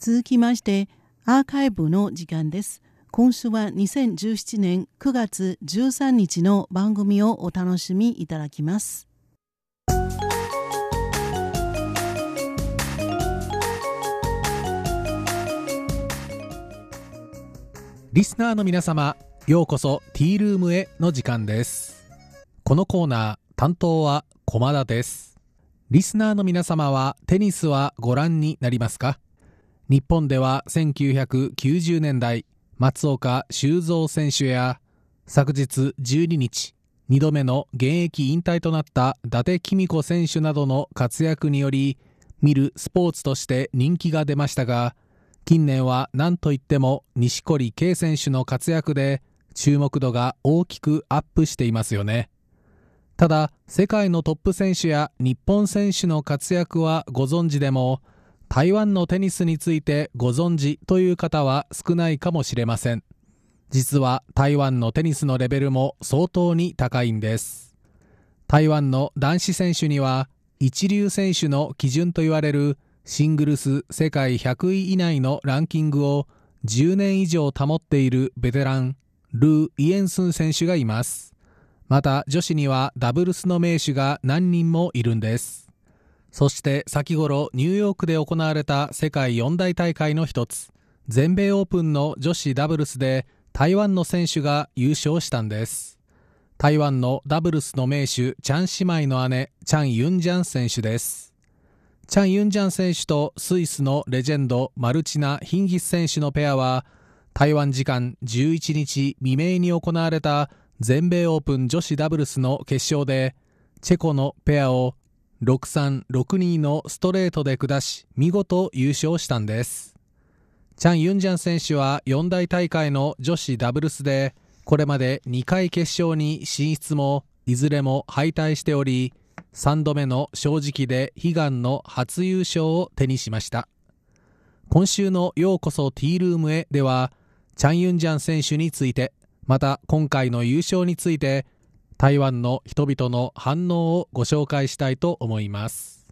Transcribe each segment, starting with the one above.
続きましてアーカイブの時間です。今週は2017年9月13日の番組をお楽しみいただきます。リスナーの皆様ようこそティールームへの時間です。このコーナー担当は駒田です。リスナーの皆様はテニスはご覧になりますか？日本では1990年代松岡修造選手や昨日12日2度目の現役引退となった伊達公子選手などの活躍により見るスポーツとして人気が出ましたが近年は何といっても錦織圭選手の活躍で注目度が大きくアップしていますよね。ただ世界のトップ選手や日本選手の活躍はご存知でも台湾のテニスについてご存知という方は少ないかもしれません。実は台湾のテニスのレベルも相当に高いんです。台湾の男子選手には一流選手の基準と言われるシングルス世界100位以内のランキングを10年以上保っているベテランルー・イエンスン選手がいます。また女子にはダブルスの名手が何人もいるんです。そして先頃ニューヨークで行われた世界四大大会の一つ全米オープンの女子ダブルスで台湾の選手が優勝したんです。台湾のダブルスの名手チャン姉妹の姉チャン・ユンジャン選手です。チャン・ユンジャン選手とスイスのレジェンドマルチナ・ヒンギス選手のペアは台湾時間11日未明に行われた全米オープン女子ダブルスの決勝でチェコのペアを6-3-6-2のストレートで下し見事優勝したんです。チャン・ユンジャン選手は四大大会の女子ダブルスでこれまで2回決勝に進出もいずれも敗退しており3度目の正直で悲願の初優勝を手にしました。今週のようこそティールームへではチャン・ユンジャン選手についてまた今回の優勝について台湾の人々の反応をご紹介したいと思います。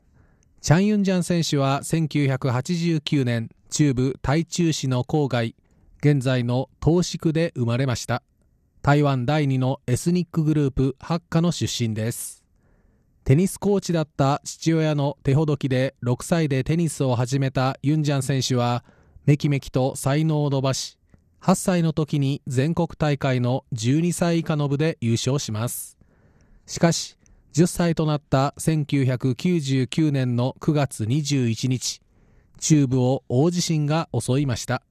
チャン・ユンジャン選手は1989年中部台中市の郊外現在の東市区で生まれました。台湾第2のエスニックグループハッカの出身です。テニスコーチだった父親の手ほどきで6歳でテニスを始めたユンジャン選手はめきめきと才能を伸ばし8歳の時に全国大会の12歳以下の部で優勝します。しかし10歳となった1999年の9月21日中部を大地震が襲いました。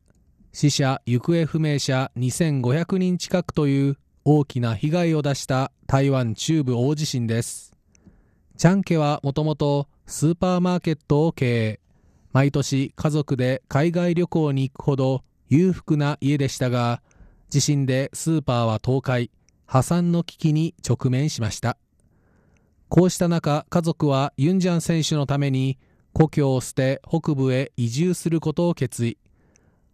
死者行方不明者2500人近くという大きな被害を出した台湾中部大地震です。チャン家はもともとスーパーマーケットを経営。毎年家族で海外旅行に行くほど裕福な家でしたが地震でスーパーは倒壊破産の危機に直面しました。こうした中家族はユンジャン選手のために故郷を捨て北部へ移住することを決意。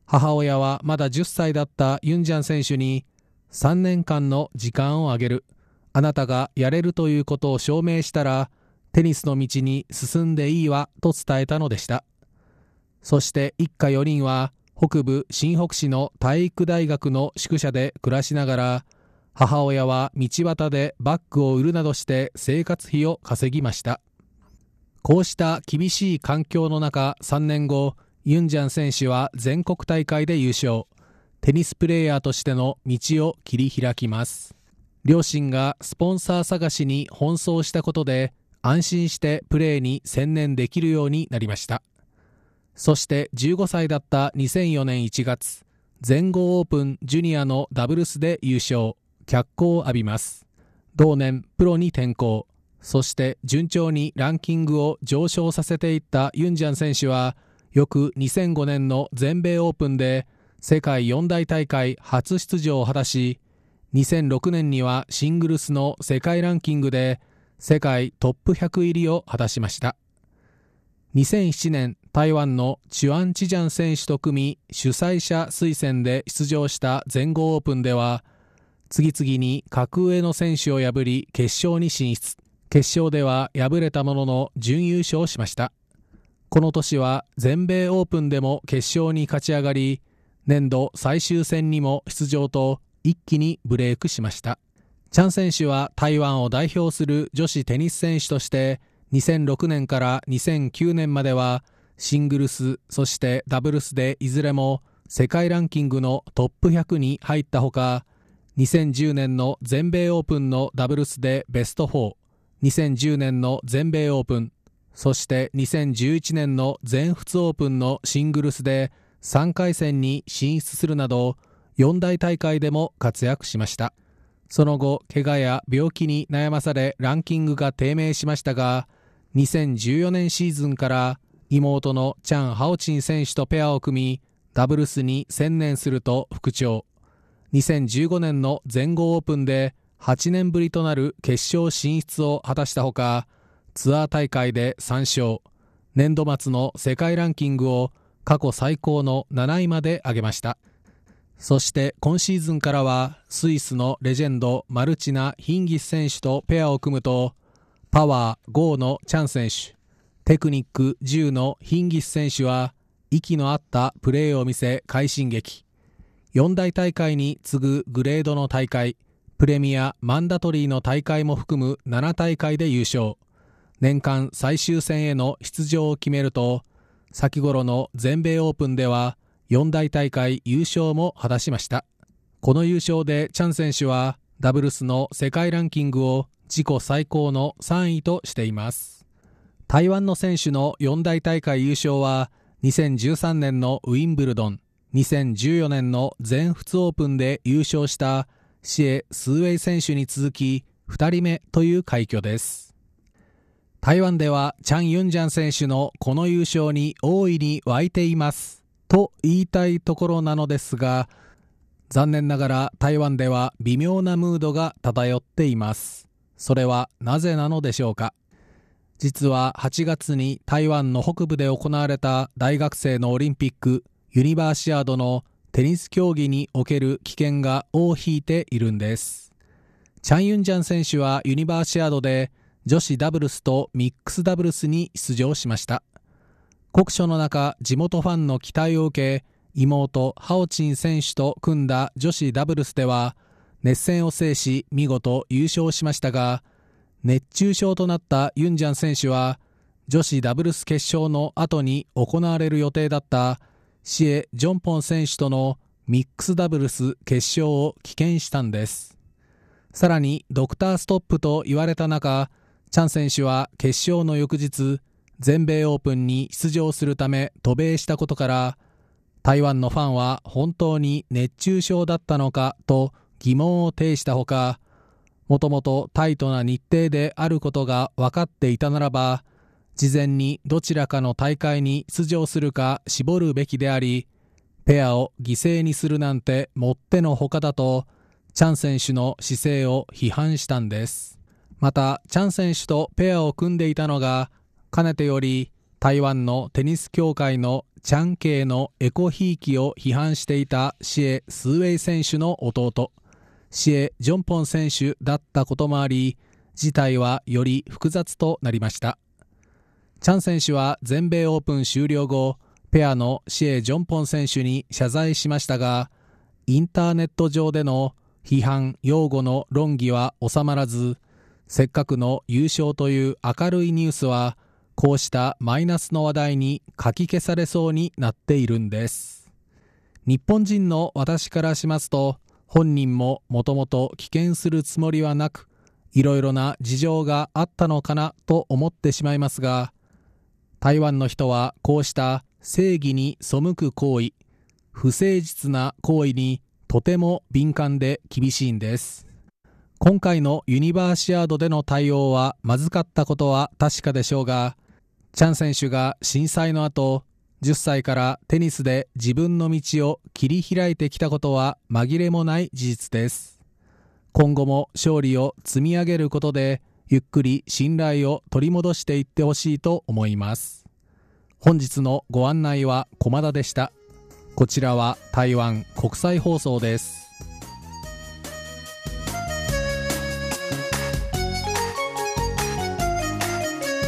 母親はまだ10歳だったユンジャン選手に3年間の時間をあげる。あなたがやれるということを証明したらテニスの道に進んでいいわと伝えたのでした。そして一家4人は北部新北市の体育大学の宿舎で暮らしながら母親は道端でバッグを売るなどして生活費を稼ぎました。こうした厳しい環境の中3年後ユンジャン選手は全国大会で優勝。テニスプレーヤーとしての道を切り開きます。両親がスポンサー探しに奔走したことで安心してプレーに専念できるようになりました。そして15歳だった2004年1月全豪オープンジュニアのダブルスで優勝脚光を浴びます。同年プロに転向。そして順調にランキングを上昇させていったユンジャン選手は翌2005年の全米オープンで世界四大大会初出場を果たし2006年にはシングルスの世界ランキングで世界トップ100入りを果たしました。2007年台湾のチュアン・チジャン選手と組み主催者推薦で出場した全豪オープンでは次々に格上の選手を破り決勝に進出。決勝では敗れたものの準優勝しました。この年は全米オープンでも決勝に勝ち上がり年度最終戦にも出場と一気にブレイクしました。チャン選手は台湾を代表する女子テニス選手として2006年から2009年まではシングルスそしてダブルスでいずれも世界ランキングのトップ100に入ったほか2010年の全米オープンのダブルスでベスト42010年の全米オープンそして2011年の全仏オープンのシングルスで3回戦に進出するなど四大大会でも活躍しました。その後怪我や病気に悩まされランキングが低迷しましたが2014年シーズンから妹のチャン・ハオチン選手とペアを組みダブルスに専念すると復調。2015年の全豪オープンで8年ぶりとなる決勝進出を果たしたほかツアー大会で3勝。年度末の世界ランキングを過去最高の7位まで上げました。そして今シーズンからはスイスのレジェンドマルチナ・ヒンギス選手とペアを組むとパワー5のチャン選手テクニック10のヒンギス選手は息の合ったプレーを見せ快進撃。四大大会に次ぐグレードの大会プレミアマンダトリーの大会も含む7大会で優勝。年間最終戦への出場を決めると先頃の全米オープンでは四大大会優勝も果たしました。この優勝でチャン選手はダブルスの世界ランキングを自己最高の3位としています。台湾の選手の四大大会優勝は2013年のウィンブルドン2014年の全仏オープンで優勝したシエ・スーウェイ選手に続き2人目という快挙です。台湾ではチャン・ユンジャン選手のこの優勝に大いに沸いていますと言いたいところなのですが残念ながら台湾では微妙なムードが漂っています。それはなぜなのでしょうか？実は8月に台湾の北部で行われた大学生のオリンピックユニバーシアードのテニス競技における危険が尾を引いているんです。チャン・ユンジャン選手はユニバーシアードで女子ダブルスとミックスダブルスに出場しました。国書の中地元ファンの期待を受け妹ハオチン選手と組んだ女子ダブルスでは熱戦を制し見事優勝しましたが熱中症となったユンジャン選手は女子ダブルス決勝の後に行われる予定だったシエ・ジョンポン選手とのミックスダブルス決勝を棄権したんです。さらにドクターストップと言われた中チャン選手は決勝の翌日全米オープンに出場するため渡米したことから台湾のファンは本当に熱中症だったのかと疑問を呈したほかもともとタイトな日程であることが分かっていたならば事前にどちらかの大会に出場するか絞るべきでありペアを犠牲にするなんてもってのほかだとチャン選手の姿勢を批判したんです。またチャン選手とペアを組んでいたのがかねてより台湾のテニス協会のチャン系のエコひいきを批判していたシエ・スーウェイ選手の弟。シエ・ジョンポン選手だったこともあり事態はより複雑となりました。チャン選手は全米オープン終了後ペアのシエ・ジョンポン選手に謝罪しましたがインターネット上での批判擁護の論議は収まらずせっかくの優勝という明るいニュースはこうしたマイナスの話題にかき消されそうになっているんです。日本人の私からしますと本人ももともと棄権するつもりはなくいろいろな事情があったのかなと思ってしまいますが台湾の人はこうした正義に背く行為不誠実な行為にとても敏感で厳しいんです。今回のユニバーシアードでの対応はまずかったことは確かでしょうがチャン選手が震災の後10歳からテニスで自分の道を切り開いてきたことは紛れもない事実です。今後も勝利を積み上げることでゆっくり信頼を取り戻していってほしいと思います。本日のご案内は駒田でした。こちらは台湾国際放送です。